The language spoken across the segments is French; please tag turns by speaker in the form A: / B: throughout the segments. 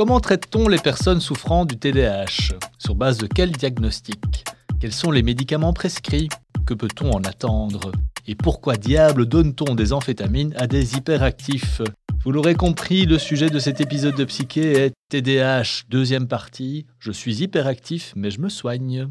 A: Comment traite-t-on les personnes souffrant du TDAH Sur base de quel diagnostic? Quels sont les médicaments prescrits? Que peut-on en attendre? Et pourquoi diable donne-t-on des amphétamines à des hyperactifs? Vous l'aurez compris, le sujet de cet épisode de Psyché est TDAH, deuxième partie. Je suis hyperactif, mais je me soigne.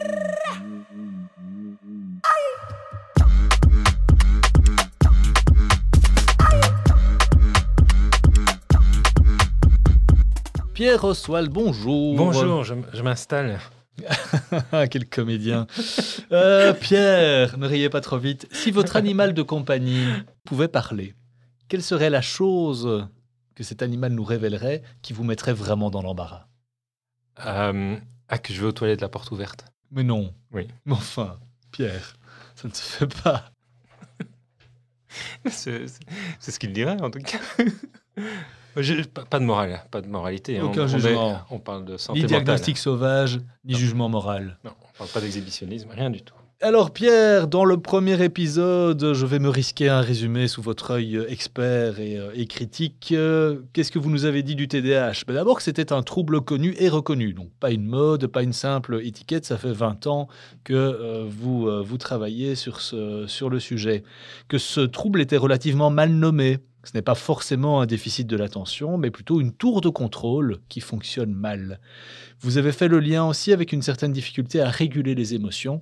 A: Pierre Oswald, bonjour.
B: Bonjour, je, m'installe.
A: Quel comédien. Euh, Pierre, ne riez pas trop vite. Si votre animal de compagnie pouvait parler, quelle serait la chose que cet animal nous révélerait qui vous mettrait vraiment dans l'embarras?
B: Euh, Ah, que je vais aux toilettes la porte ouverte.
A: Mais non.
B: Oui.
A: Mais enfin, Pierre, ça ne se fait pas.
B: c'est ce qu'il dirait en tout cas. Pas, de morale, pas de moralité.
A: Hein. Aucun on, jugement.
B: On, parle de santé
A: Ni diagnostic sauvage, ni jugement moral.
B: Non, on parle pas d'exhibitionnisme, rien du tout.
A: Alors Pierre, dans le premier épisode, je vais me risquer un résumé sous votre œil expert et, euh, critique. Qu'est-ce que vous nous avez dit du TDAH ben D'abord que c'était un trouble connu et reconnu, donc pas une mode, pas une simple étiquette, ça fait 20 ans que euh, vous, euh, vous travaillez sur, ce, sur le sujet. Que ce trouble était relativement mal nommé, ce n'est pas forcément un déficit de l'attention, mais plutôt une tour de contrôle qui fonctionne mal. Vous avez fait le lien aussi avec une certaine difficulté à réguler les émotions.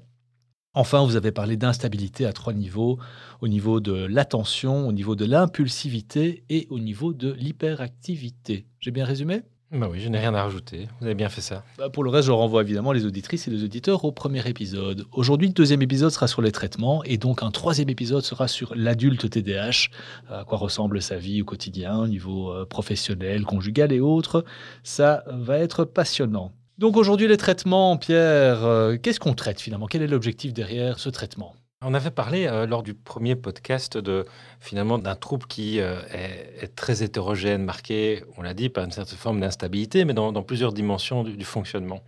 A: Enfin, vous avez parlé d'instabilité à trois niveaux, au niveau de l'attention, au niveau de l'impulsivité et au niveau de l'hyperactivité. J'ai bien résumé?
B: Bah oui, je n'ai rien à rajouter. Vous avez bien fait ça.
A: Bah, pour le reste, je renvoie évidemment les auditrices et les auditeurs au premier épisode. Aujourd'hui, le deuxième épisode sera sur les traitements et donc un troisième épisode sera sur l'adulte TDAH, à quoi ressemble sa vie au quotidien, au niveau euh, professionnel, conjugal et autres. Ça va être passionnant. Donc aujourd'hui, les traitements, Pierre, euh, qu'est-ce qu'on traite finalement? Quel est l'objectif derrière ce traitement?
B: On avait parlé euh, lors du premier podcast de finalement d'un trouble qui euh, est, très hétérogène, marqué, on l'a dit, par une certaine forme d'instabilité, mais dans, plusieurs dimensions du, fonctionnement.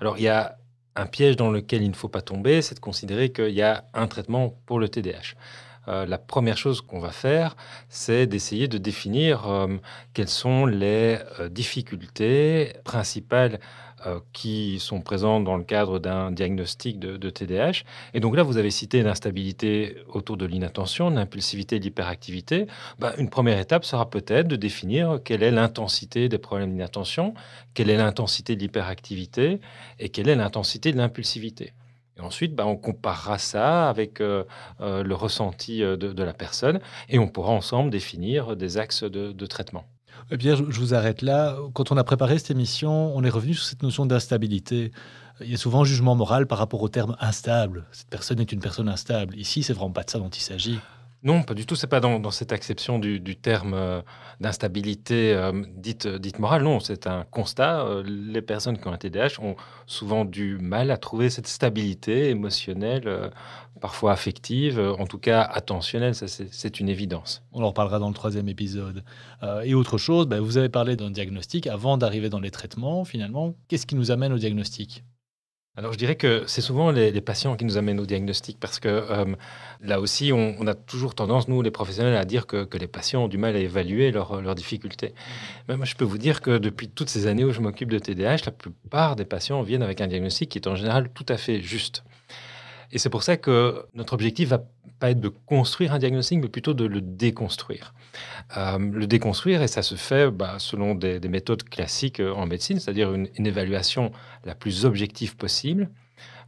B: Alors il y a un piège dans lequel il ne faut pas tomber, c'est de considérer qu'il y a un traitement pour le TDAH. Euh, la première chose qu'on va faire, c'est d'essayer de définir quelles sont les difficultés principales qui sont présents dans le cadre d'un diagnostic de, de, TDAH. Et donc là, vous avez cité l'instabilité autour de l'inattention, l'impulsivité, l'hyperactivité. Bah, une première étape sera peut-être de définir quelle est l'intensité des problèmes d'inattention, quelle est l'intensité de l'hyperactivité et quelle est l'intensité de l'impulsivité. Et ensuite, bah, on comparera ça avec euh, euh, le ressenti de, la personne et on pourra ensemble définir des axes de traitement.
A: Eh bien, je vous arrête là. Quand on a préparé cette émission, on est revenu sur cette notion d'instabilité. Il y a souvent un jugement moral par rapport au terme instable. Cette personne est une personne instable. Ici, c'est vraiment pas de ça dont il s'agit.
B: Non, pas du tout. C'est pas dans, cette acception du, terme euh, d'instabilité euh, dite, dite morale. Non, c'est un constat. Euh, les personnes qui ont un TDAH ont souvent du mal à trouver cette stabilité émotionnelle, parfois affective, en tout cas attentionnelle. c'est une évidence.
A: On en reparlera dans le troisième épisode. et autre chose, ben, vous avez parlé d'un diagnostic avant d'arriver dans les traitements. Finalement, qu'est-ce qui nous amène au diagnostic?
B: Alors je dirais que c'est souvent les, patients qui nous amènent au diagnostic parce que euh, là aussi on, a toujours tendance, nous les professionnels, à dire que, les patients ont du mal à évaluer leurs difficultés. Mais moi je peux vous dire que depuis toutes ces années où je m'occupe de TDAH, la plupart des patients viennent avec un diagnostic qui est en général tout à fait juste. Et c'est pour ça que notre objectif va pas être de construire un diagnostic, mais plutôt de le déconstruire. Euh, le déconstruire, et ça se fait bah, selon des, méthodes classiques euh, en médecine, c'est-à-dire une, évaluation la plus objective possible,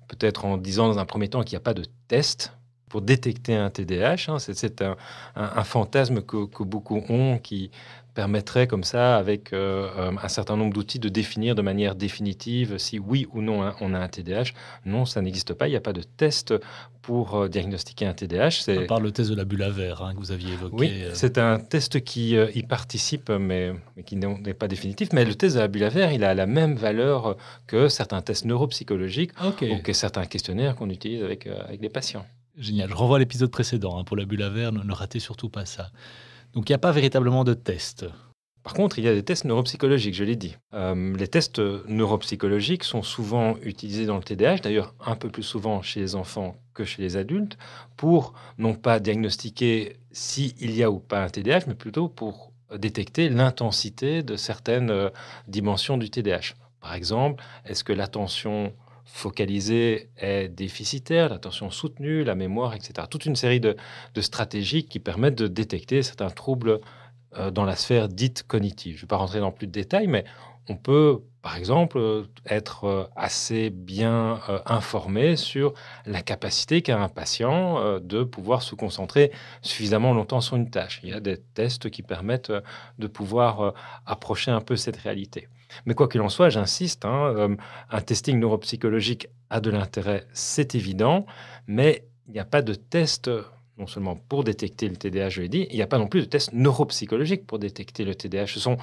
B: peut-être en disant dans un premier temps qu'il n'y a pas de test pour détecter un TDAH. Hein. C'est un, fantasme que, beaucoup ont qui permettrait comme ça, avec euh, euh, un certain nombre d'outils, de définir de manière définitive si oui ou non hein, on a un TDAH. Non, ça n'existe pas. Il n'y a pas de test pour euh, diagnostiquer un TDAH.
A: C'est par le test de la bulle à verre hein, que vous aviez évoqué.
B: Oui, c'est un test qui y participe, mais, qui n'est pas définitif. Mais le test de la bulle à verre, il a la même valeur que certains tests neuropsychologiques ou que certains questionnaires qu'on utilise avec, avec les patients.
A: Génial. Je renvoie à l'épisode précédent hein, pour la bulle à verre. Ne, ne ratez surtout pas ça. Donc il n'y a pas véritablement de test.
B: Par contre, il y a des tests neuropsychologiques, je l'ai dit. Euh, les tests neuropsychologiques sont souvent utilisés dans le TDAH, d'ailleurs un peu plus souvent chez les enfants que chez les adultes, pour non pas diagnostiquer s'il y a ou pas un TDAH, mais plutôt pour détecter l'intensité de certaines euh, dimensions du TDAH. Par exemple, est-ce que l'attention focalisée est déficitaire, l'attention soutenue, la mémoire, etc. Toute une série de, stratégies qui permettent de détecter certains troubles euh, dans la sphère dite cognitive. Je ne vais pas rentrer dans plus de détails, mais on peut, par exemple, être euh, assez bien euh, informé sur la capacité qu'a un patient de pouvoir se concentrer suffisamment longtemps sur une tâche. Il y a des tests qui permettent de pouvoir approcher un peu cette réalité. Mais quoi qu'il en soit, j'insiste, hein, euh, un testing neuropsychologique a de l'intérêt, c'est évident, mais il n'y a pas de test non seulement pour détecter le TDAH, je l'ai dit, il n'y a pas non plus de test neuropsychologique pour détecter le TDAH. Ce sont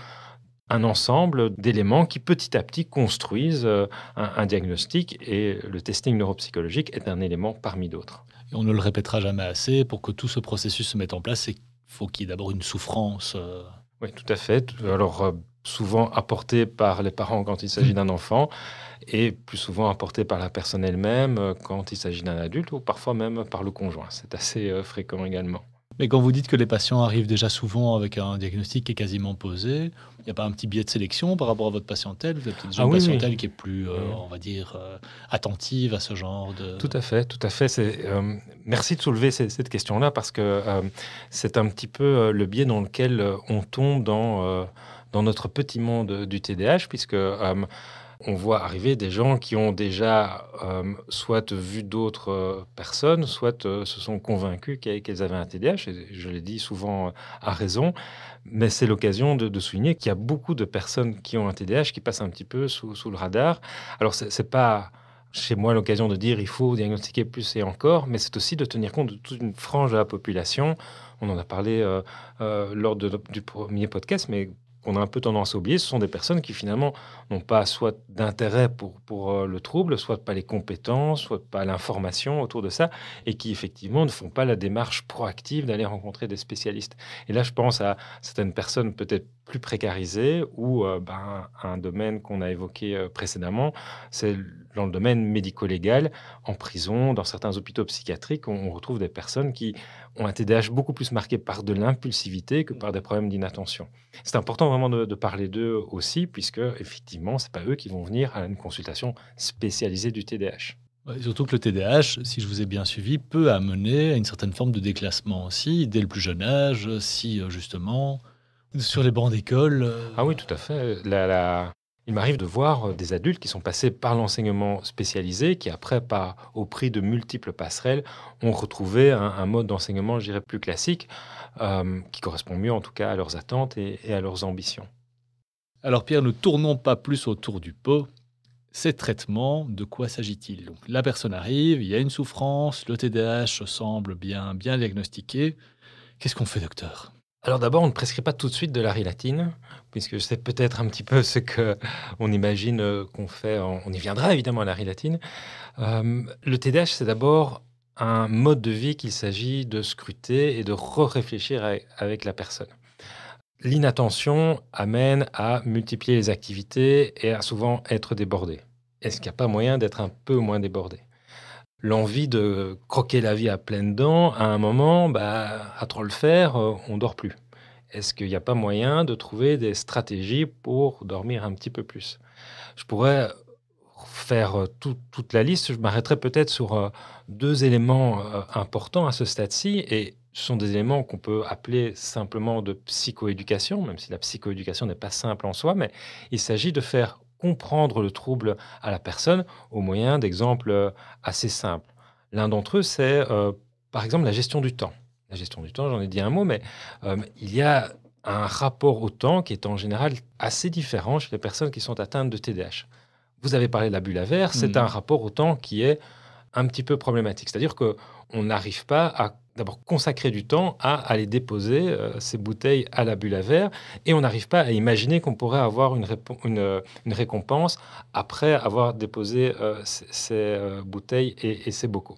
B: un ensemble d'éléments qui petit à petit construisent euh, un, diagnostic et le testing neuropsychologique est un élément parmi d'autres.
A: on ne le répétera jamais assez, pour que tout ce processus se mette en place, il faut qu'il y ait d'abord une souffrance. Euh.
B: Oui, tout à fait. Alors, souvent apporté par les parents quand il s'agit mmh. d'un enfant et plus souvent apporté par la personne elle-même euh, quand il s'agit d'un adulte ou parfois même par le conjoint. C'est assez euh, fréquent également.
A: Mais quand vous dites que les patients arrivent déjà souvent avec un diagnostic qui est quasiment posé, il n'y a pas un petit biais de sélection par rapport à votre patientèle? Vous avez peut-être ah une patientèle qui est plus, euh, on va dire, attentive à ce genre de...
B: Tout à fait, tout à fait. merci de soulever cette, question-là parce que c'est un petit peu le biais dans lequel on tombe dans dans notre petit monde du TDAH, puisque euh, on voit arriver des gens qui ont déjà euh, soit vu d'autres euh, personnes, soit se sont convaincus qu'elles avaient un TDAH. Et je l'ai dit souvent à raison, mais c'est l'occasion de, souligner qu'il y a beaucoup de personnes qui ont un TDAH qui passent un petit peu sous, le radar. Alors, c'est pas chez moi l'occasion de dire il faut diagnostiquer plus et encore, mais c'est aussi de tenir compte de toute une frange de la population. On en a parlé lors du premier podcast, mais qu'on a un peu tendance à oublier, ce sont des personnes qui finalement n'ont pas soit d'intérêt pour, pour euh, le trouble, soit pas les compétences, soit pas l'information autour de ça, et qui effectivement ne font pas la démarche proactive d'aller rencontrer des spécialistes. Et là, je pense à certaines personnes peut-être plus précarisées ou euh, ben, un domaine qu'on a évoqué euh, précédemment, c'est dans le domaine médico-légal, en prison, dans certains hôpitaux psychiatriques, on, retrouve des personnes qui ont un TDAH beaucoup plus marqué par de l'impulsivité que par des problèmes d'inattention. C'est important vraiment de, parler d'eux aussi, puisque effectivement, c'est pas eux qui vont venir à une consultation spécialisée du TDAH.
A: surtout que le TDAH, si je vous ai bien suivi, peut amener à une certaine forme de déclassement aussi, dès le plus jeune âge, si euh, justement, sur les bancs d'école. Euh,
B: ah oui, tout à fait. la, il m'arrive de voir euh, des adultes qui sont passés par l'enseignement spécialisé, qui après, au prix de multiples passerelles, ont retrouvé un, mode d'enseignement, je dirais, plus classique, euh, qui correspond mieux en tout cas à leurs attentes et, à leurs ambitions.
A: Alors Pierre, ne tournons pas plus autour du pot. Ces traitements, de quoi s'agit-il? La personne arrive, il y a une souffrance, le TDAH semble bien, bien diagnostiqué. Qu'est-ce qu'on fait, docteur?
B: Alors d'abord, on ne prescrit pas tout de suite de la rilatine, puisque c'est peut-être un petit peu ce que on imagine euh, qu'on fait. On y viendra évidemment à la rilatine. Euh, le TDAH, c'est d'abord un mode de vie qu'il s'agit de scruter et de re-réfléchir avec la personne. L'inattention amène à multiplier les activités et à souvent être débordé. Est-ce qu'il n'y a pas moyen d'être un peu moins débordé? L'envie de croquer la vie à pleines dents, à un moment, bah, à trop le faire, euh, on dort plus. Est-ce qu'il n'y a pas moyen de trouver des stratégies pour dormir un petit peu plus? Je pourrais faire euh, toute la liste. Je m'arrêterai peut-être sur euh, deux éléments importants à ce stade-ci. Et ce sont des éléments qu'on peut appeler simplement de psychoéducation, même si la psychoéducation n'est pas simple en soi, mais il s'agit de faire comprendre le trouble à la personne au moyen d'exemples euh, assez simples. L'un d'entre eux, c'est euh, par exemple, la gestion du temps. La gestion du temps, j'en ai dit un mot, mais euh, il y a un rapport au temps qui est en général assez différent chez les personnes qui sont atteintes de TDAH. Vous avez parlé de la bulle à verre, c'est mhm. un rapport au temps qui est un petit peu problématique. C'est-à-dire qu'on n'arrive pas à d'abord consacrer du temps à aller déposer euh, ces bouteilles à la bulle à verre et on n'arrive pas à imaginer qu'on pourrait avoir une, récompense après avoir déposé euh, ces, euh, bouteilles et, et, ces bocaux.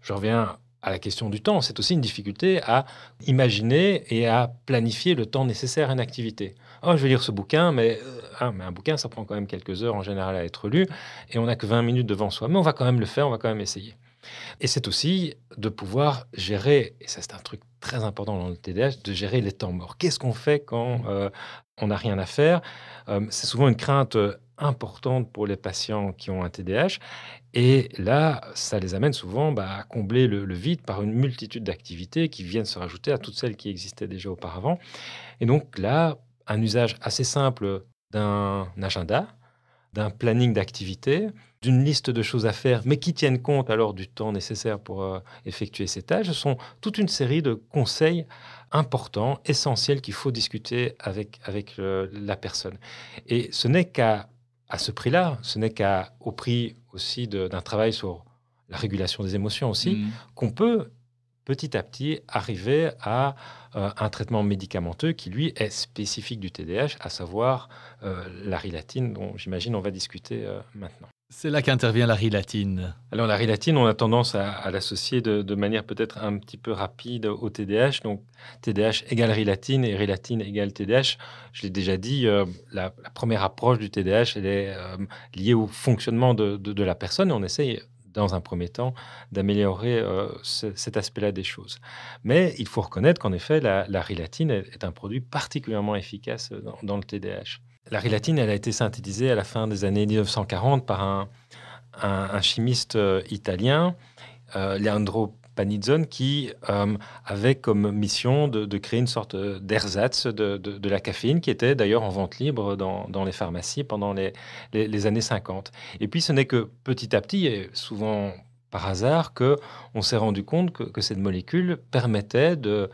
B: Je reviens à la question du temps. C'est aussi une difficulté à imaginer et à planifier le temps nécessaire à une activité. Oh, je vais lire ce bouquin, mais, ah, mais un bouquin, ça prend quand même quelques heures en général à être lu et on n'a que 20 minutes devant soi. Mais on va quand même le faire, on va quand même essayer. Et c'est aussi de pouvoir gérer, et ça c'est un truc très important dans le TDAH, de gérer les temps morts. Qu'est-ce qu'on fait quand mmh. euh, on n'a rien à faire? Euh, C'est souvent une crainte euh, importante pour les patients qui ont un TDAH. Et là, ça les amène souvent bah, à combler le, le, vide par une multitude d'activités qui viennent se rajouter à toutes celles qui existaient déjà auparavant. Et donc là, un usage assez simple d'un agenda, d'un planning d'activités, d'une liste de choses à faire, mais qui tiennent compte alors du temps nécessaire pour euh, effectuer ces tâches, ce sont toute une série de conseils importants, essentiels qu'il faut discuter avec, avec la personne. Et ce n'est qu'à à ce prix-là, ce n'est qu'au prix aussi d'un travail sur la régulation des émotions aussi, mmh. qu'on peut petit à petit arriver à euh, un traitement médicamenteux qui, lui, est spécifique du TDAH, à savoir euh, la rilatine, dont j'imagine on va discuter euh, maintenant.
A: C'est là qu'intervient la rilatine.
B: Alors la rilatine, on a tendance à, l'associer de, manière peut-être un petit peu rapide au TDAH. Donc TDAH égale rilatine et rilatine égale TDAH. Je l'ai déjà dit, la, première approche du TDAH, elle est liée au fonctionnement de, la personne on essaye dans un premier temps, d'améliorer euh, cet aspect-là des choses. Mais il faut reconnaître qu'en effet, la, la, rilatine est, un produit particulièrement efficace dans, le TDAH. La rilatine, elle a été synthétisée à la fin des années 1940 par un, un, chimiste euh, italien, euh, Leandro Panizzone qui euh, avait comme mission de, créer une sorte d'ersatz de, la caféine qui était d'ailleurs en vente libre dans, les pharmacies pendant les, années 50. Et puis ce n'est que petit à petit, et souvent par hasard, que on s'est rendu compte que, cette molécule permettait de,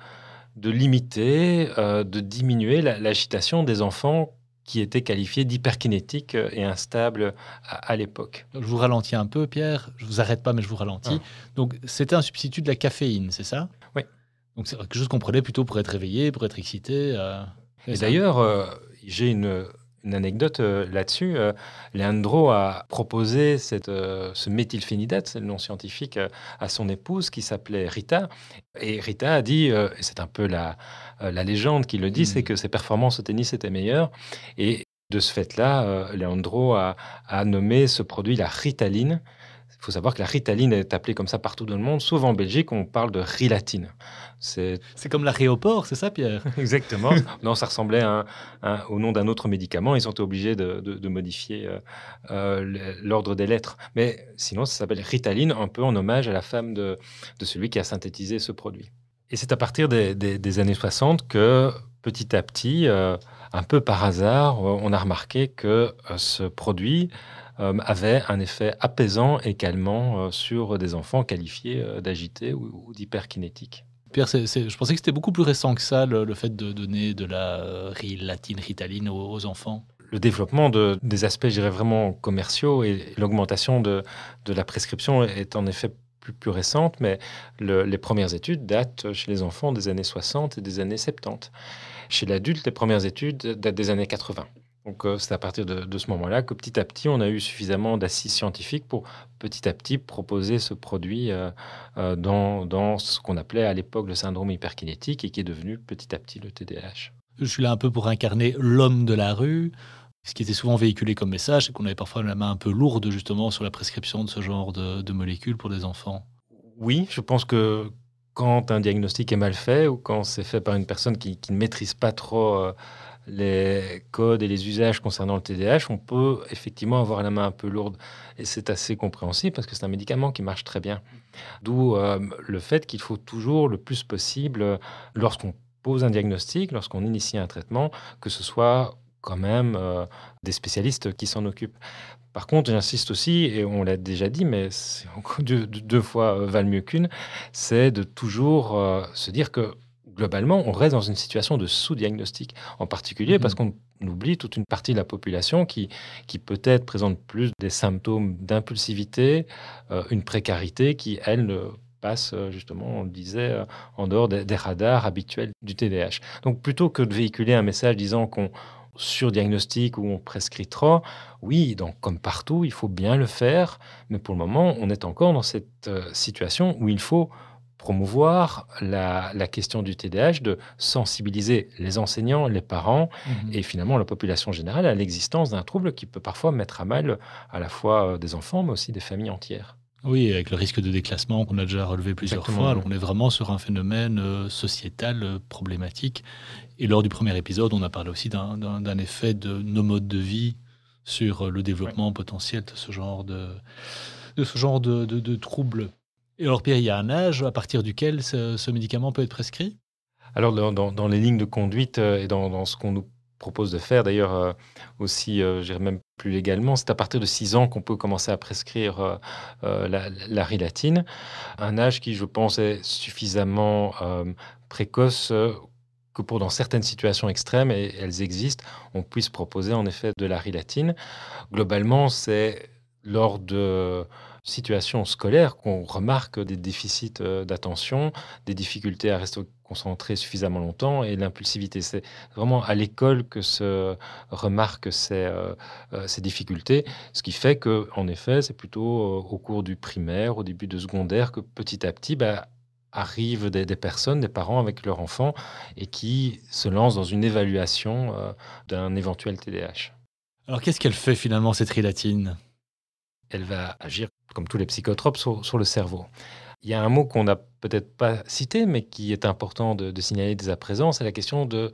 B: limiter, euh, de diminuer l'agitation des enfants qui était qualifié d'hyperkinétique euh, et instable à, l'époque.
A: Je vous ralentis un peu, Pierre. Je vous arrête pas, mais je vous ralentis. Ah. Donc, c'était un substitut de la caféine, c'est ça?
B: Oui.
A: Donc, c'est quelque chose qu'on prenait plutôt pour être réveillé, pour être excité.
B: Euh, et d'ailleurs, euh, j'ai une, une anecdote euh, là-dessus. Euh, Leandro a proposé cette, euh, ce méthylphénidate, c'est le nom scientifique, à son épouse qui s'appelait Rita. Et Rita a dit, et c'est un peu la, la légende qui le dit, c'est hmm. que ses performances au tennis étaient meilleures. Et de ce fait-là, Leandro a, a, nommé ce produit la ritaline. Il faut savoir que la ritaline est appelée comme ça partout dans le monde, sauf en Belgique, on parle de rilatine.
A: C'est comme l'aréoport, c'est ça, Pierre?
B: Exactement. non, ça ressemblait au nom d'un autre médicament. Ils ont été obligés de, modifier euh, euh, l'ordre des lettres. Mais sinon, ça s'appelle ritaline, un peu en hommage à la femme de, celui qui a synthétisé ce produit. Et c'est à partir des, années 60 que, petit à petit, euh, un peu par hasard, on a remarqué que ce produit euh, avait un effet apaisant et calmant euh, sur des enfants qualifiés euh, d'agités ou, d'hyperkinétiques.
A: Pierre, je pensais que c'était beaucoup plus récent que ça, le, fait de donner de la rilatine, ritaline aux, enfants
B: le développement de, des aspects, je dirais, vraiment commerciaux et l'augmentation de, de, la prescription est en effet plus, plus récente, mais les premières études datent chez les enfants des années 60 et des années 70. Chez l'adulte, les premières études datent des années 80. Donc euh, c'est à partir de, ce moment-là que petit à petit, on a eu suffisamment d'assises scientifiques pour petit à petit proposer ce produit euh, euh, dans, ce qu'on appelait à l'époque le syndrome hyperkinétique et qui est devenu petit à petit le TDAH.
A: Je suis là un peu pour incarner l'homme de la rue. Ce qui était souvent véhiculé comme message, c'est qu'on avait parfois la main un peu lourde justement sur la prescription de ce genre de, molécules pour des enfants.
B: Oui, je pense que quand un diagnostic est mal fait ou quand c'est fait par une personne qui, ne maîtrise pas trop les codes et les usages concernant le TDAH, on peut effectivement avoir la main un peu lourde. Et c'est assez compréhensible parce que c'est un médicament qui marche très bien. D'où euh, le fait qu'il faut toujours le plus possible, lorsqu'on pose un diagnostic, lorsqu'on initie un traitement, que ce soit quand même des spécialistes qui s'en occupent. Par contre, j'insiste aussi, et on l'a déjà dit, mais deux, deux fois valent mieux qu'une, c'est de toujours se dire que globalement, on reste dans une situation de sous-diagnostic, en particulier parce mhm. qu'on oublie toute une partie de la population qui, qui peut-être présente plus des symptômes d'impulsivité, euh, une précarité qui, elle, passe euh, justement, on le disait, euh, en dehors des, radars habituels du TDAH. Donc plutôt que de véhiculer un message disant qu'on surdiagnostique ou on prescrit trop, oui, donc comme partout, il faut bien le faire, mais pour le moment, on est encore dans cette situation où il faut promouvoir la, question du TDAH, de sensibiliser les enseignants, les parents mhm. et finalement la population générale à l'existence d'un trouble qui peut parfois mettre à mal à la fois euh, des enfants, mais aussi des familles entières.
A: Oui, avec le risque de déclassement qu'on a déjà relevé plusieurs fois. on est vraiment sur un phénomène euh, sociétal euh, problématique. Et lors du premier épisode, on a parlé aussi d'un effet de nos modes de vie sur le développement potentiel de ce genre de, de ce genre de, de, de troubles. Et alors, Pierre, il y a un âge à partir duquel ce, médicament peut être prescrit?
B: Alors, dans, les lignes de conduite euh, et dans, ce qu'on nous propose de faire, d'ailleurs euh, aussi, euh, même plus légalement, c'est à partir de 6 ans qu'on peut commencer à prescrire la, la, rilatine, un âge qui, je pense, est suffisamment précoce que pour dans certaines situations extrêmes, et elles existent, on puisse proposer en effet de la rilatine. Globalement, c'est lors de situation scolaire qu'on remarque des déficits euh, d'attention, des difficultés à rester concentré suffisamment longtemps et l'impulsivité. C'est vraiment à l'école que se remarquent ces, euh, euh, ces, difficultés, ce qui fait que, en effet, c'est plutôt au cours du primaire, au début de secondaire, que petit à petit, bah, arrivent des, personnes, des parents avec leurs enfants et qui se lancent dans une évaluation d'un éventuel TDAH.
A: Alors qu'est-ce qu'elle fait finalement cette rilatine
B: Elle va agir comme tous les psychotropes, sur, le cerveau. Il y a un mot qu'on n'a peut-être pas cité, mais qui est important de, signaler dès à présent, c'est la question de,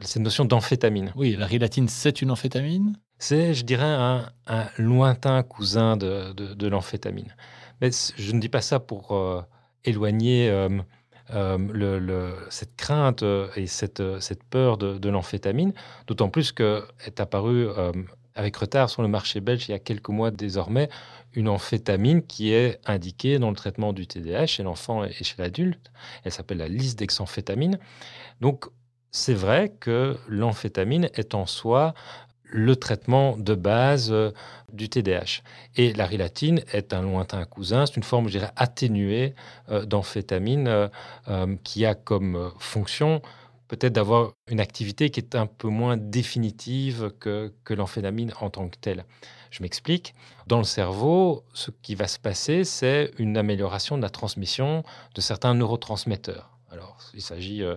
B: cette notion d'amphétamine.
A: Oui, la rilatine, c'est une amphétamine?
B: C'est, je dirais, un, lointain cousin de, l'amphétamine. Mais je ne dis pas ça pour euh, éloigner euh, euh, cette crainte et cette, peur de, l'amphétamine, d'autant plus qu'elle est apparue avec retard sur le marché belge il y a quelques mois désormais une amphétamine qui est indiquée dans le traitement du TDAH chez l'enfant et chez l'adulte. Elle s'appelle la liste d'examphétamine. Donc, c'est vrai que l'amphétamine est en soi le traitement de base euh, du TDAH. Et la rilatine est un lointain cousin, c'est une forme, je dirais, atténuée euh, d'amphétamine euh, qui a comme fonction peut-être d'avoir une activité qui est un peu moins définitive que l'amphétamine en tant que telle. Je m'explique. Dans le cerveau, ce qui va se passer, c'est une amélioration de la transmission de certains neurotransmetteurs. Alors, il s'agit, euh,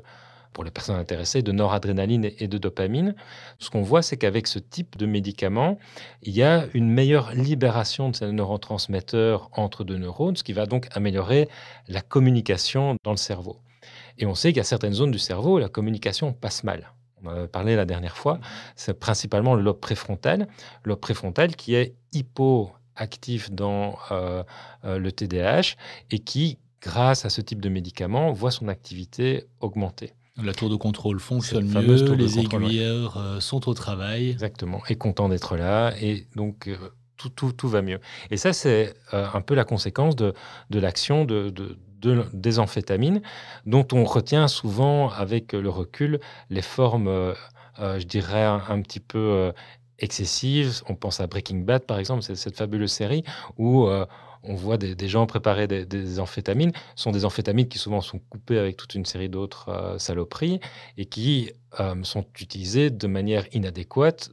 B: pour les personnes intéressées, de noradrénaline et de dopamine. Ce qu'on voit, c'est qu'avec ce type de médicament, il y a une meilleure libération de ces neurotransmetteurs entre deux neurones, ce qui va donc améliorer la communication dans le cerveau. Et on sait qu'il y a certaines zones du cerveau où la communication passe mal. On en a parlé la dernière fois. C'est principalement le lobe préfrontal. Lobe préfrontal qui est hypoactif dans euh, euh, le TDAH et qui, grâce à ce type de médicament, voit son activité augmenter.
A: La tour de contrôle fonctionne mieux, les aiguilleurs euh, sont au travail.
B: Exactement, et content d'être là, et donc tout, tout, tout, va mieux. Et ça, c'est un peu la conséquence de, de l'action de, des amphétamines, dont on retient souvent avec le recul les formes, euh, euh, je dirais, un, petit peu euh, excessives. On pense à Breaking Bad, par exemple, c'est cette fabuleuse série où on voit des, gens préparer des, amphétamines. Ce sont des amphétamines qui souvent sont coupées avec toute une série d'autres saloperies et qui sont utilisées de manière inadéquate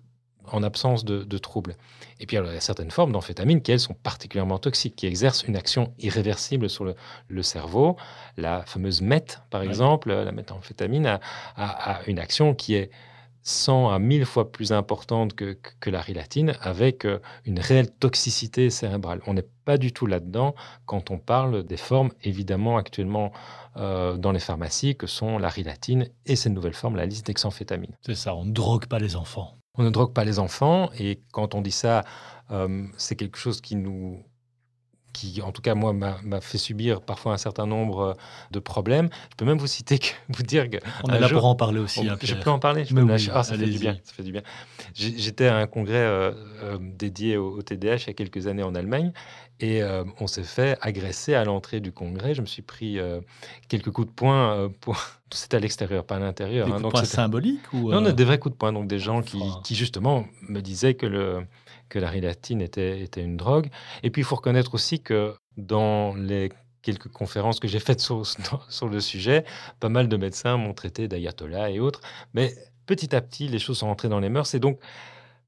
B: en absence de, troubles. Et puis, il y a certaines formes d'amphétamines qui, elles, sont particulièrement toxiques, qui exercent une action irréversible sur le, cerveau. La fameuse MET, par exemple, la méthamphétamine, a, une action qui est 100 à 1000 fois plus importante que, la rilatine, avec euh, une réelle toxicité cérébrale. On n'est pas du tout là-dedans quand on parle des formes, évidemment, actuellement euh, dans les pharmacies, que sont la rilatine et cette nouvelle forme, la liste d'examphétamine.
A: C'est ça, on ne drogue pas les enfants.
B: On ne drogue pas les enfants et quand on dit ça, euh, c'est quelque chose qui nous qui, en tout cas, moi, m'a fait subir parfois un certain nombre de problèmes. Je peux même vous citer, que, vous dire que.
A: On est là pour en parler aussi. Hein,
B: je peux en parler. Je ah, ça fait du bien. Ça fait du bien. J'étais à un congrès euh, euh, dédié au, TDAH il y a quelques années en Allemagne et euh, on s'est fait agresser à l'entrée du congrès. Je me suis pris quelques coups de poing. pour... C'était à l'extérieur, pas à l'intérieur.
A: Des hein, coups de poing symboliques ou
B: Non, des vrais coups de poing. Donc des gens qui, qui justement me disaient que le que la rilatine était, une drogue. Et puis, il faut reconnaître aussi que dans les quelques conférences que j'ai faites sur, sur, le sujet, pas mal de médecins m'ont traité d'ayatollah et autres. Mais petit à petit, les choses sont rentrées dans les mœurs. Et donc,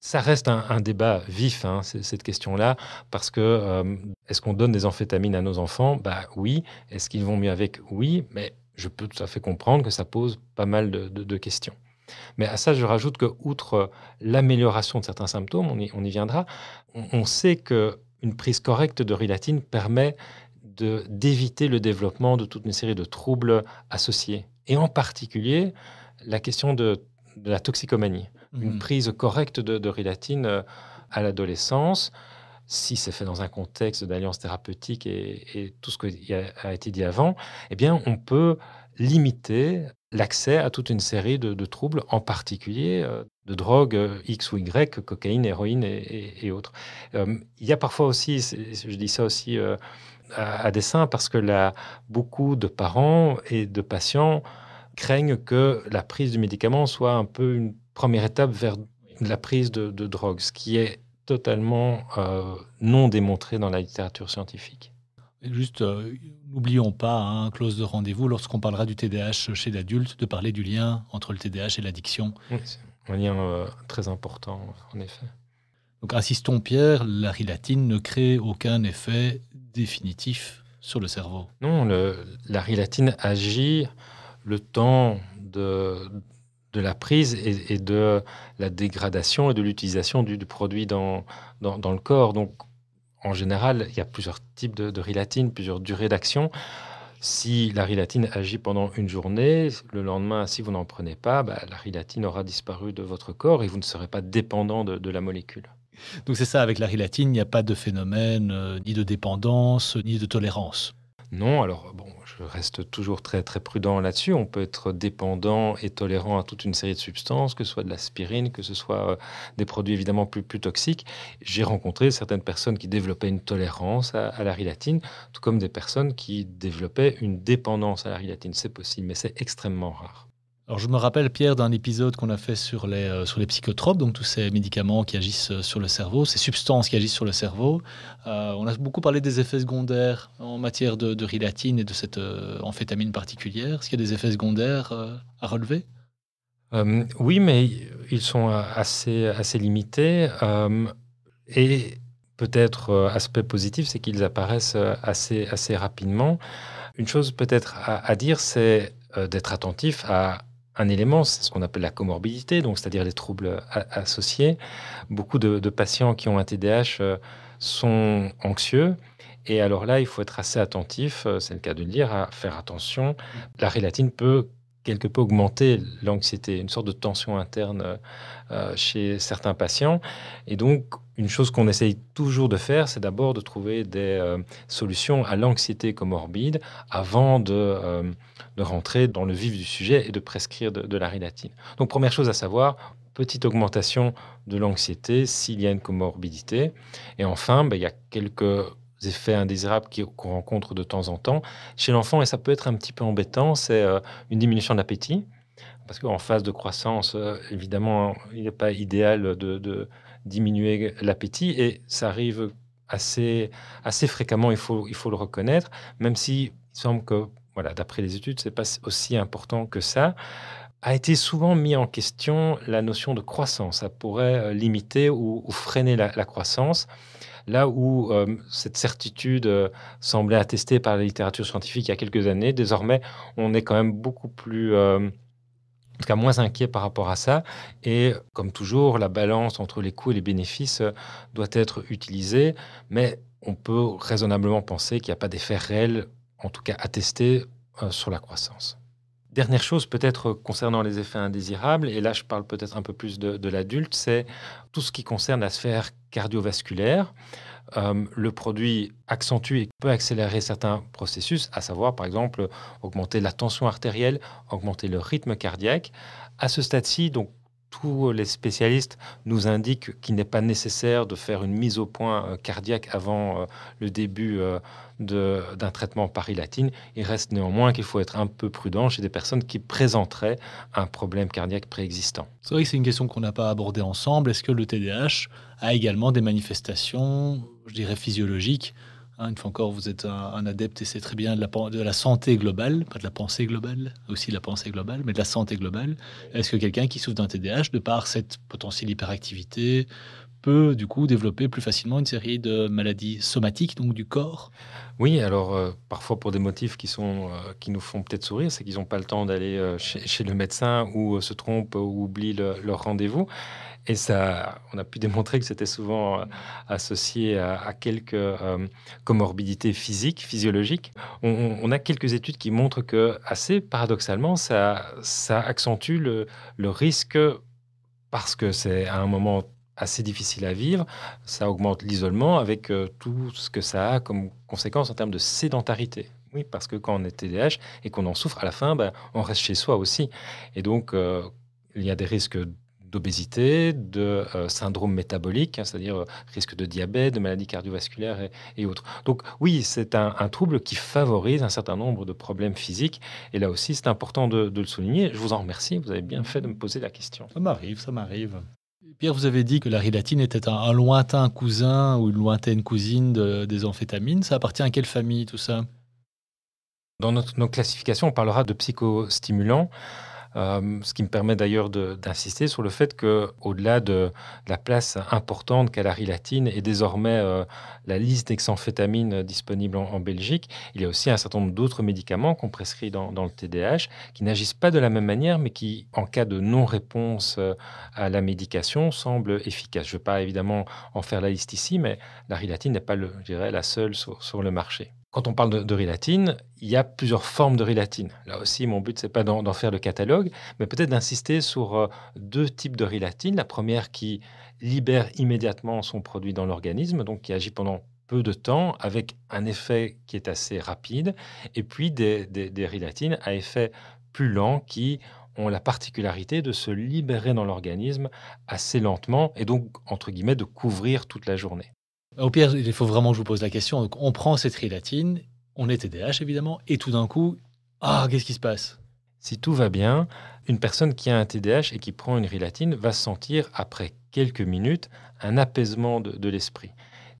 B: ça reste un, débat vif, hein, cette question-là, parce que euh, est-ce qu'on donne des amphétamines à nos enfants? Bah oui. Est-ce qu'ils vont mieux avec? Oui, mais je peux tout à fait comprendre que ça pose pas mal de questions. Mais à ça, je rajoute que, outre l'amélioration de certains symptômes, on y, viendra, on, sait qu'une prise correcte de rilatine permet d'éviter le développement de toute une série de troubles associés. Et en particulier, la question de, la toxicomanie. Une mmh. prise correcte de, rilatine euh, à l'adolescence, si c'est fait dans un contexte d'alliance thérapeutique et, tout ce qui a, été dit avant, eh bien, on peut limiter l'accès à toute une série de, troubles, en particulier euh, de drogues euh, X ou Y, cocaïne, héroïne et, autres. Euh, il y a parfois aussi, je dis ça aussi à, dessein, parce que là, beaucoup de parents et de patients craignent que la prise du médicament soit un peu une première étape vers la prise de, de drogue, ce qui est totalement non démontré dans la littérature scientifique.
A: Juste, euh, n'oublions pas, un hein, clause de rendez-vous, lorsqu'on parlera du TDAH chez l'adulte, de parler du lien entre le TDAH et l'addiction.
B: c'est un lien euh, très important, en effet.
A: Donc, insistons, Pierre, la rilatine ne crée aucun effet définitif sur le cerveau.
B: Non, la rilatine agit le temps de, de la prise et, de la dégradation et de l'utilisation du, produit dans, dans, dans, le corps. Donc, en général, il y a plusieurs types de, rilatine, plusieurs durées d'action. Si la rilatine agit pendant une journée, le lendemain, si vous n'en prenez pas, bah, la rilatine aura disparu de votre corps et vous ne serez pas dépendant de, la molécule.
A: Donc c'est ça, avec la rilatine, il n'y a pas de phénomène euh, ni de dépendance, ni de tolérance.
B: Non, alors bon, je reste toujours très très prudent là-dessus. On peut être dépendant et tolérant à toute une série de substances, que ce soit de l'aspirine, que ce soit euh, des produits évidemment plus, plus toxiques. J'ai rencontré certaines personnes qui développaient une tolérance à, la rilatine, tout comme des personnes qui développaient une dépendance à la rilatine. C'est possible, mais c'est extrêmement rare.
A: Alors je me rappelle, Pierre, d'un épisode qu'on a fait sur les, euh, sur les psychotropes, donc tous ces médicaments qui agissent euh, sur le cerveau, ces substances qui agissent sur le cerveau. Euh, on a beaucoup parlé des effets secondaires en matière de, rilatine et de cette amphétamine particulière. Est-ce qu'il y a des effets secondaires à relever?
B: Oui, mais ils sont assez, assez limités. et peut-être aspect positif, c'est qu'ils apparaissent assez, assez rapidement. Une chose peut-être à dire, c'est d'être attentif à un élément, c'est ce qu'on appelle la comorbidité, donc c'est-à-dire les troubles associés. Beaucoup de, patients qui ont un TDAH euh, sont anxieux. Et alors là, il faut être assez attentif, euh, c'est le cas de le dire, à faire attention. La rélatine peut quelque peu augmenter l'anxiété, une sorte de tension interne euh, chez certains patients. Et donc, une chose qu'on essaye toujours de faire, c'est d'abord de trouver des solutions à l'anxiété comorbide avant de de rentrer dans le vif du sujet et de prescrire de, la rilatine. Donc première chose à savoir, petite augmentation de l'anxiété s'il y a une comorbidité. Et enfin, ben, il y a quelques effets indésirables qu'on rencontre de temps en temps chez l'enfant, et ça peut être un petit peu embêtant, c'est euh, une diminution d'appétit. Parce qu'en phase de croissance, euh, évidemment, il n'est pas idéal de, diminuer l'appétit, et ça arrive assez, assez fréquemment, il faut, il faut le reconnaître, même si il semble que voilà, d'après les études, c'est pas aussi important que ça a été souvent mis en question la notion de croissance. Ça pourrait euh, limiter ou, freiner la, croissance. Là où euh, cette certitude euh, semblait attestée par la littérature scientifique il y a quelques années, désormais, on est quand même beaucoup plus, en tout cas moins inquiet par rapport à ça. Et comme toujours, la balance entre les coûts et les bénéfices doit être utilisée, mais on peut raisonnablement penser qu'il n'y a pas d'effet réel en tout cas attesté euh, sur la croissance. Dernière chose peut-être concernant les effets indésirables, et là je parle peut-être un peu plus de, l'adulte, c'est tout ce qui concerne la sphère cardiovasculaire. Euh, le produit accentue et peut accélérer certains processus, à savoir par exemple augmenter la tension artérielle, augmenter le rythme cardiaque. À ce stade-ci, donc tous les spécialistes nous indiquent qu'il n'est pas nécessaire de faire une mise au point euh, cardiaque avant euh, le début euh, d'un traitement par ilatine. Il reste néanmoins qu'il faut être un peu prudent chez des personnes qui présenteraient un problème cardiaque préexistant.
A: C'est vrai que c'est une question qu'on n'a pas abordée ensemble. Est-ce que le TDAH a également des manifestations, je dirais, physiologiques Hein, une fois encore, vous êtes un, adepte et c'est très bien de la, de la, santé globale, pas de la pensée globale, aussi la pensée globale, mais de la santé globale. Est-ce que quelqu'un qui souffre d'un TDAH, de par cette potentielle hyperactivité, peut du coup développer plus facilement une série de maladies somatiques, donc du corps
B: Oui, alors euh, parfois pour des motifs qui, sont, euh, qui nous font peut-être sourire, c'est qu'ils n'ont pas le temps d'aller euh, chez, le médecin ou se trompent ou oublient leur rendez-vous. Et ça, on a pu démontrer que c'était souvent associé à, quelques comorbidités physiques, physiologiques. On, a quelques études qui montrent que, assez paradoxalement, ça, ça accentue le, risque parce que c'est à un moment assez difficile à vivre. Ça augmente l'isolement avec euh, tout ce que ça a comme conséquence en termes de sédentarité. Oui, parce que quand on est TDAH et qu'on en souffre, à la fin, ben, on reste chez soi aussi. Et donc, il y a des risques d'obésité, de euh, syndrome métabolique, hein, c'est-à-dire euh, risque de diabète, de maladies cardiovasculaires et, autres. Donc oui, c'est un, trouble qui favorise un certain nombre de problèmes physiques. Et là aussi, c'est important de, le souligner. Je vous en remercie. Vous avez bien fait de me poser la question.
A: Ça m'arrive, ça m'arrive. Pierre, vous avez dit que la rilatine était un, lointain cousin ou une lointaine cousine des amphétamines. Ça appartient à quelle famille tout ça?
B: Dans notre, nos classifications, on parlera de psychostimulants. Euh, ce qui me permet d'ailleurs d'insister sur le fait que, au-delà de, la place importante qu'a la rilatine et désormais euh, la liste d'examphétamines disponible en, Belgique, il y a aussi un certain nombre d'autres médicaments qu'on prescrit dans, le TDAH qui n'agissent pas de la même manière, mais qui, en cas de non-réponse euh, à la médication, semblent efficaces. Je ne vais pas évidemment en faire la liste ici, mais la rilatine n'est pas, le, la seule sur le marché. Quand on parle de, de, il y a plusieurs formes de rilatine. Là aussi, mon but, c'est pas d'en faire le catalogue, mais peut-être d'insister sur euh, deux types de rilatine. La première qui libère immédiatement son produit dans l'organisme, donc qui agit pendant peu de temps avec un effet qui est assez rapide, et puis des, des, à effet plus lent qui ont la particularité de se libérer dans l'organisme assez lentement et donc, entre guillemets, de couvrir toute la journée.
A: Au pire, il faut vraiment que je vous pose la question. Donc, on prend cette rilatine, on est TDAH évidemment, et tout d'un coup, ah, qu'est-ce qui se passe?
B: Si tout va bien, une personne qui a un TDAH et qui prend une rilatine va sentir, après quelques minutes, un apaisement de, l'esprit.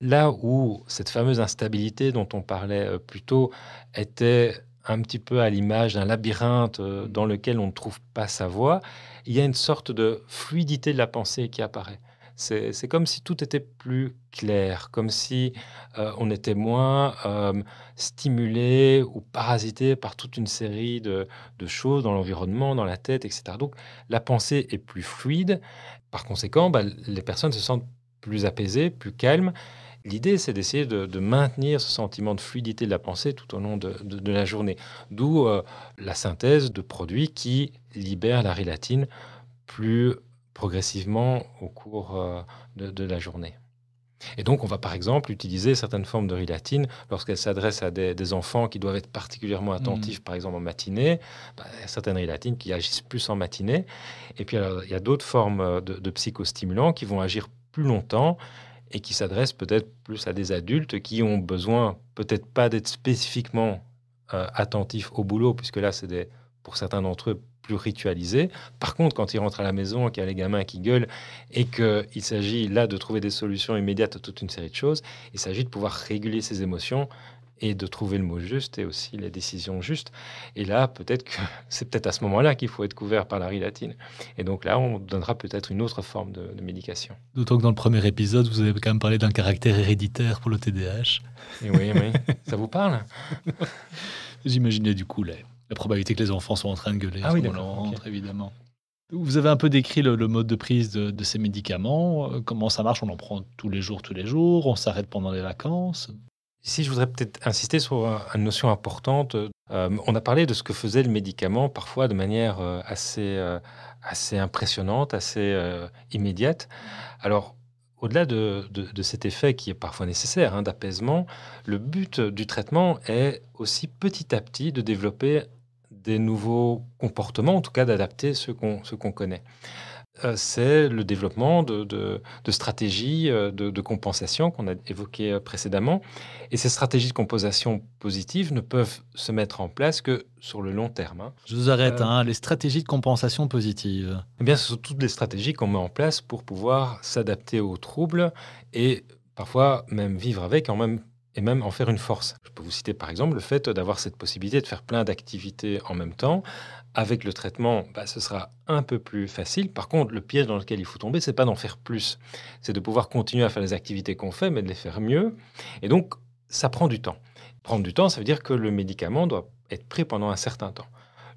B: Là où cette fameuse instabilité dont on parlait euh, plus tôt était un petit peu à l'image d'un labyrinthe euh, dans lequel on ne trouve pas sa voie, il y a une sorte de fluidité de la pensée qui apparaît. C'est comme si tout était plus clair, comme si euh, on était moins euh, stimulé ou parasité par toute une série de, choses dans l'environnement, dans la tête, etc. Donc la pensée est plus fluide. Par conséquent, bah, les personnes se sentent plus apaisées, plus calmes. L'idée, c'est d'essayer de, maintenir ce sentiment de fluidité de la pensée tout au long de, la journée. D'où euh, la synthèse de produits qui libèrent la rilatine plus progressivement au cours euh, de, la journée. Et donc, on va par exemple utiliser certaines formes de rilatine lorsqu'elles s'adressent à des, enfants qui doivent être particulièrement mmh. attentifs, par exemple en matinée. Bah, il y a certaines rilatines qui agissent plus en matinée. Et puis, il y a d'autres formes euh, de, psychostimulants qui vont agir plus longtemps et qui s'adressent peut-être plus à des adultes qui ont besoin, peut-être pas d'être spécifiquement euh, attentifs au boulot, puisque là, c'est des pour certains d'entre eux, plus ritualisé. Par contre, quand ils rentrent à la maison, qu'il y a les gamins qui gueulent et qu'il s'agit là de trouver des solutions immédiates à toute une série de choses, il s'agit de pouvoir réguler ses émotions et de trouver le mot juste et aussi les décisions justes. Et là, peut-être que c'est peut-être à ce moment-là qu'il faut être couvert par la rilatine. Et donc là, on donnera peut-être une autre forme de, médication.
A: D'autant que dans le premier épisode, vous avez quand même parlé d'un caractère héréditaire pour le TDAH.
B: Et oui, oui. Ça vous parle?
A: J'imaginais du coup les, la probabilité que les enfants soient en train de gueuler
B: ah oui,
A: évidemment. Vous avez un peu décrit le, mode de prise de, ces médicaments. Euh, comment ça marche? On en prend tous les jours, tous les jours? On s'arrête pendant les vacances?
B: Ici, je voudrais peut-être insister sur une notion importante on a parlé de ce que faisait le médicament parfois de manière assez, assez impressionnante, assez immédiate. Alors, au-delà de, cet effet qui est parfois nécessaire hein, d'apaisement, le but du traitement est aussi petit à petit de développer des nouveaux comportements, en tout cas d'adapter ce qu'on connaît. Euh, c'est le développement de, stratégies euh, de, compensation qu'on a évoquées euh, précédemment. Et ces stratégies de compensation positives ne peuvent se mettre en place que sur le long terme. Hein.
A: Je vous arrête, hein, les stratégies de compensation positive.
B: Eh bien, ce sont toutes les stratégies qu'on met en place pour pouvoir s'adapter aux troubles et parfois même vivre avec en même et même en faire une force. Je peux vous citer par exemple le fait d'avoir cette possibilité de faire plein d'activités en même temps, avec le traitement, bah, ce sera un peu plus facile. Par contre, le piège dans lequel il faut tomber, c'est pas d'en faire plus. C'est de pouvoir continuer à faire les activités qu'on fait, mais de les faire mieux. Et donc, ça prend du temps. Prendre du temps, ça veut dire que le médicament doit être pris pendant un certain temps.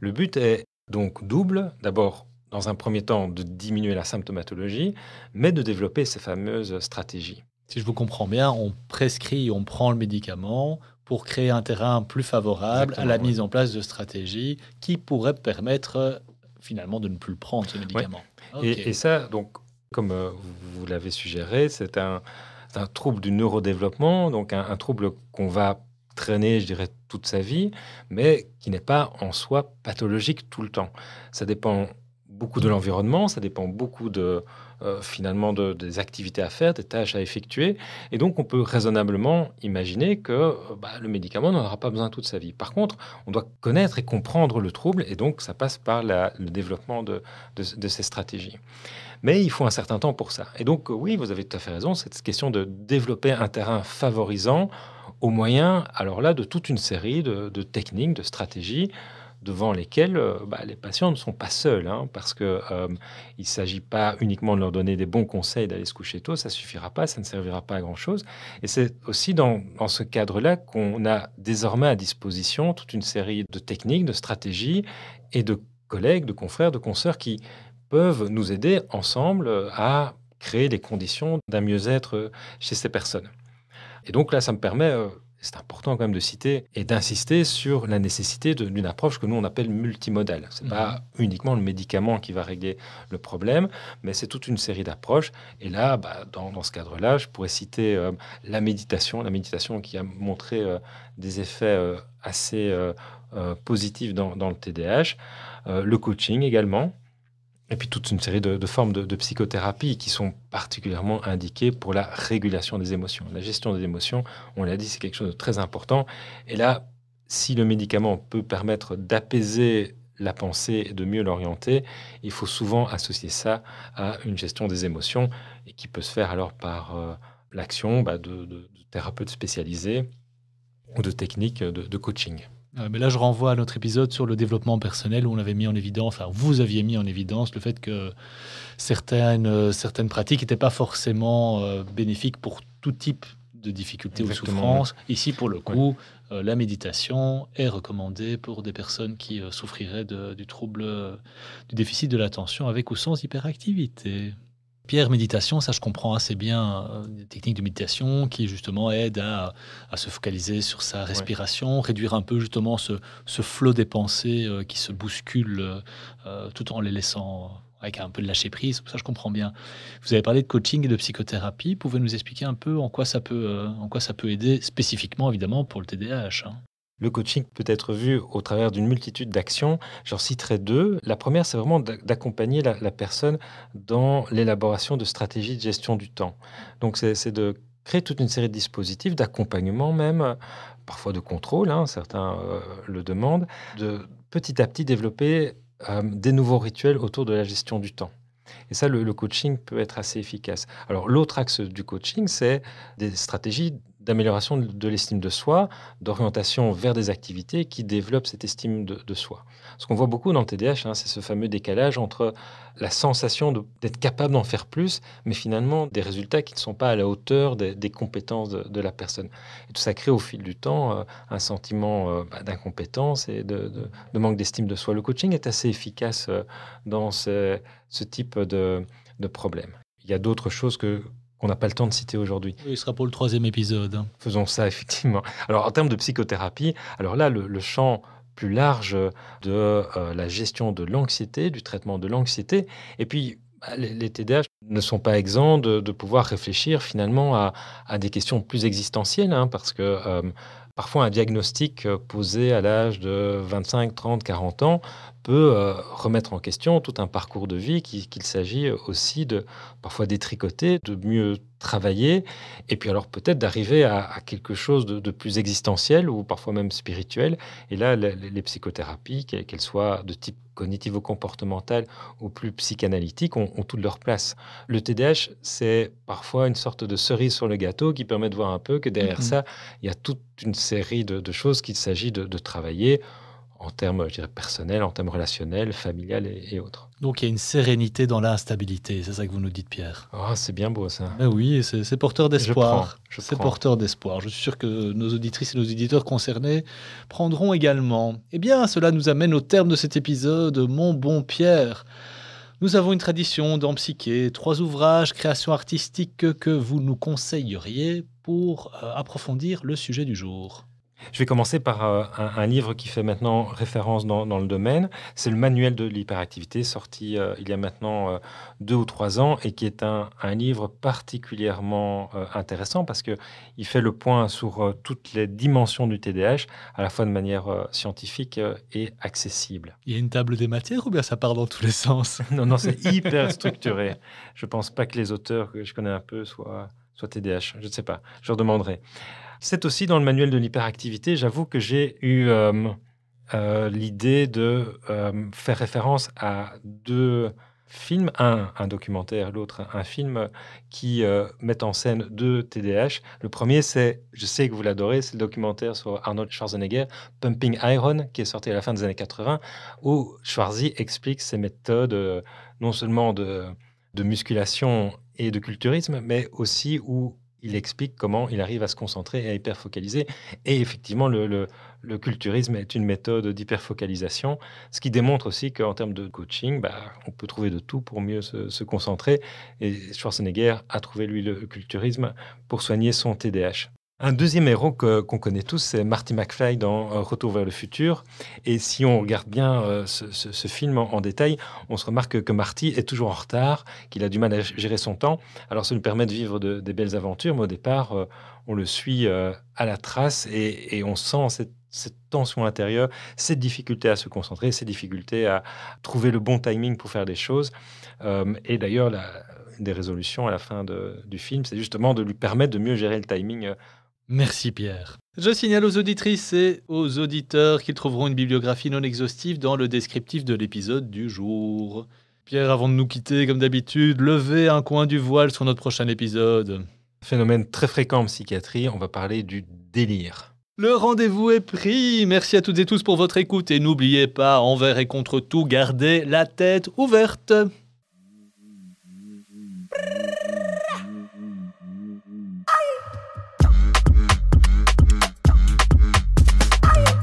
B: Le but est donc double. D'abord, dans un premier temps, de diminuer la symptomatologie, mais de développer ces fameuses stratégies.
A: Si je vous comprends bien, on prescrit, on prend le médicament, pour créer un terrain plus favorable à la mise en place de stratégies qui pourraient permettre euh, finalement de ne plus prendre ce médicament.
B: Et, ça, donc, comme euh, vous l'avez suggéré, c'est un, un, trouble du neurodéveloppement, donc un, un trouble qu'on va traîner, je dirais, toute sa vie, mais qui n'est pas en soi pathologique tout le temps. Ça dépend beaucoup de l'environnement, ça dépend beaucoup de, euh, finalement de, des activités à faire, des tâches à effectuer. Et donc, on peut raisonnablement imaginer que euh, bah, le médicament n'en aura pas besoin toute sa vie. Par contre, on doit connaître et comprendre le trouble, et donc ça passe par le développement de, ces stratégies. Mais il faut un certain temps pour ça. Et donc, oui, vous avez tout à fait raison, cette question de développer un terrain favorisant au moyen, alors là, de toute une série de, de techniques, de stratégies devant lesquels euh, bah, les patients ne sont pas seuls, hein, parce qu'il euh, ne s'agit pas uniquement de leur donner des bons conseils d'aller se coucher tôt, ça suffira pas, ça ne servira pas à grand-chose. Et c'est aussi dans, ce cadre-là qu'on a désormais à disposition toute une série de techniques, de stratégies et de collègues, de confrères, de consoeurs qui peuvent nous aider ensemble à créer les conditions d'un mieux-être chez ces personnes. Et donc là, ça me permet euh, c'est important quand même de citer et d'insister sur la nécessité d'une approche que nous on appelle multimodale. C'est n'est pas mhm. uniquement le médicament qui va régler le problème, mais c'est toute une série d'approches. Et là, bah, dans, ce cadre-là, je pourrais citer euh, la méditation, la méditation qui a montré euh, des effets euh, assez positifs dans, dans, le TDAH, le coaching également. Et puis toute une série de, formes de, psychothérapie qui sont particulièrement indiquées pour la régulation des émotions. La gestion des émotions, on l'a dit, c'est quelque chose de très important. Et là, si le médicament peut permettre d'apaiser la pensée et de mieux l'orienter, il faut souvent associer ça à une gestion des émotions et qui peut se faire alors par euh, l'action bah, de, thérapeutes spécialisés ou de techniques de coaching.
A: Euh, mais là, je renvoie à notre épisode sur le développement personnel où on avait mis en évidence, enfin, vous aviez mis en évidence le fait que certaines, euh, certaines pratiques n'étaient pas forcément euh, bénéfiques pour tout type de difficultés ou de souffrances. Ici, pour le coup, la méditation est recommandée pour des personnes qui souffriraient du trouble du déficit de l'attention avec ou sans hyperactivité. Pierre, méditation, ça je comprends assez bien, euh, des techniques de méditation qui justement aident à, se focaliser sur sa respiration, réduire un peu justement ce, flot des pensées euh, qui se bousculent euh, tout en les laissant avec un peu de lâcher prise. Ça je comprends bien. Vous avez parlé de coaching et de psychothérapie. Pouvez-vous nous expliquer un peu en quoi ça peut, en quoi ça peut aider spécifiquement évidemment pour le TDAH hein?
B: Le coaching peut être vu au travers d'une multitude d'actions. J'en citerai deux. La première, c'est vraiment d'accompagner la, personne dans l'élaboration de stratégies de gestion du temps. Donc, c'est de créer toute une série de dispositifs, d'accompagnement même, parfois de contrôle, hein, certains euh, le demandent, de petit à petit développer euh, des nouveaux rituels autour de la gestion du temps. Et ça, le, le coaching peut être assez efficace. Alors, l'autre axe du coaching, c'est des stratégies d'amélioration de l'estime de soi, d'orientation vers des activités qui développent cette estime de, soi. Ce qu'on voit beaucoup dans le TDAH, hein, c'est ce fameux décalage entre la sensation d'être capable d'en faire plus, mais finalement des résultats qui ne sont pas à la hauteur des, compétences de, la personne. Et tout ça crée au fil du temps euh, un sentiment euh, bah, d'incompétence et de, manque d'estime de soi. Le coaching est assez efficace euh, dans ce, type de problème. Il y a d'autres choses que, qu'on n'a pas le temps de citer aujourd'hui.
A: Oui, il sera pour le troisième épisode.
B: Faisons ça, effectivement. Alors, en termes de psychothérapie, alors là, le, champ plus large de euh, la gestion de l'anxiété, du traitement de l'anxiété. Et puis, bah, les, TDAH ne sont pas exempts de, pouvoir réfléchir finalement à, des questions plus existentielles, hein, parce que euh, parfois un diagnostic posé à l'âge de 25, 30, 40 ans peut euh, remettre en question tout un parcours de vie qu'il s'agit aussi de parfois détricoter, de mieux travailler, et puis alors peut-être d'arriver à, quelque chose de, plus existentiel ou parfois même spirituel. Et là, les, psychothérapies, qu'elles soient de type cognitivo-comportemental ou plus psychanalytique, ont, toute leur place. Le TDAH, c'est parfois une sorte de cerise sur le gâteau qui permet de voir un peu que derrière mm-hmm. ça, il y a toute une série de, choses qu'il s'agit de, de travailler en termes je dirais, personnels, en termes relationnels, familiales et, autres.
A: Donc il y a une sérénité dans l'instabilité, c'est ça que vous nous dites, Pierre?
B: Oh, c'est bien beau ça.
A: Ben oui, c'est porteur d'espoir. C'est porteur d'espoir. Je suis sûr que nos auditrices et nos auditeurs concernés prendront également. Eh bien, cela nous amène au terme de cet épisode, mon bon Pierre. Nous avons une tradition dans Psyché, trois ouvrages, créations artistiques que vous nous conseilleriez pour euh, approfondir le sujet du jour.
B: Je vais commencer par euh, un, livre qui fait maintenant référence dans, le domaine. C'est le manuel de l'hyperactivité, sorti euh, il y a maintenant euh, deux ou trois ans, et qui est un, livre particulièrement intéressant parce qu'il fait le point sur toutes les dimensions du TDAH, à la fois de manière scientifique et accessible.
A: Il y a une table des matières ou bien ça part dans tous les sens?
B: Non, non, c'est hyper structuré. Je ne pense pas que les auteurs que je connais un peu soient, soient TDAH. Je ne sais pas. Je leur demanderai. C'est aussi dans le manuel de l'hyperactivité, j'avoue que j'ai eu euh, euh, l'idée de euh, faire référence à deux films, un, un documentaire, l'autre un film qui met en scène deux TDAH. Le premier, c'est, je sais que vous l'adorez, c'est le documentaire sur Arnold Schwarzenegger, Pumping Iron, qui est sorti à la fin des années 80, où Schwarzy explique ses méthodes non seulement de, de musculation et de culturisme, mais aussi où il explique comment il arrive à se concentrer et à hyperfocaliser. Et effectivement, le, culturisme est une méthode d'hyperfocalisation, ce qui démontre aussi qu'en termes de coaching, bah, on peut trouver de tout pour mieux se, concentrer. Et Schwarzenegger a trouvé, lui, le culturisme pour soigner son TDAH. Un deuxième héros qu'on connaît tous, c'est Marty McFly dans euh, Retour vers le futur. Et si on regarde bien euh, ce, film en, détail, on se remarque que Marty est toujours en retard, qu'il a du mal à gérer son temps. Alors ça nous permet de vivre des belles aventures, mais au départ, euh, on le suit à la trace et, on sent cette, tension intérieure, cette difficulté à se concentrer, cette difficulté à trouver le bon timing pour faire des choses. et d'ailleurs, des résolutions à la fin du film, c'est justement de lui permettre de mieux gérer le timing
A: Merci Pierre. Je signale aux auditrices et aux auditeurs qu'ils trouveront une bibliographie non exhaustive dans le descriptif de l'épisode du jour. Pierre, avant de nous quitter, comme d'habitude, levez un coin du voile sur notre prochain épisode.
B: Phénomène très fréquent en psychiatrie, on va parler du délire.
A: Le rendez-vous est pris. Merci à toutes et tous pour votre écoute et n'oubliez pas, envers et contre tout, gardez la tête ouverte.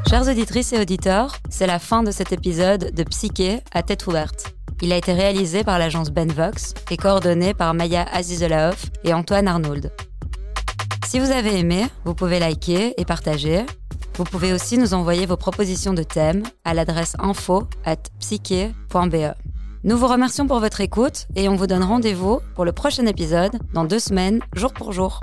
C: Chers auditrices et auditeurs, c'est la fin de cet épisode de Psyché à tête ouverte. Il a été réalisé par l'agence Benvox et coordonné par Maya Azizelaoff et Antoine Arnould. Si vous avez aimé, vous pouvez liker et partager. Vous pouvez aussi nous envoyer vos propositions de thèmes à l'adresse info at psyché.be. Nous vous remercions pour votre écoute et on vous donne rendez-vous pour le prochain épisode dans deux semaines, jour pour jour.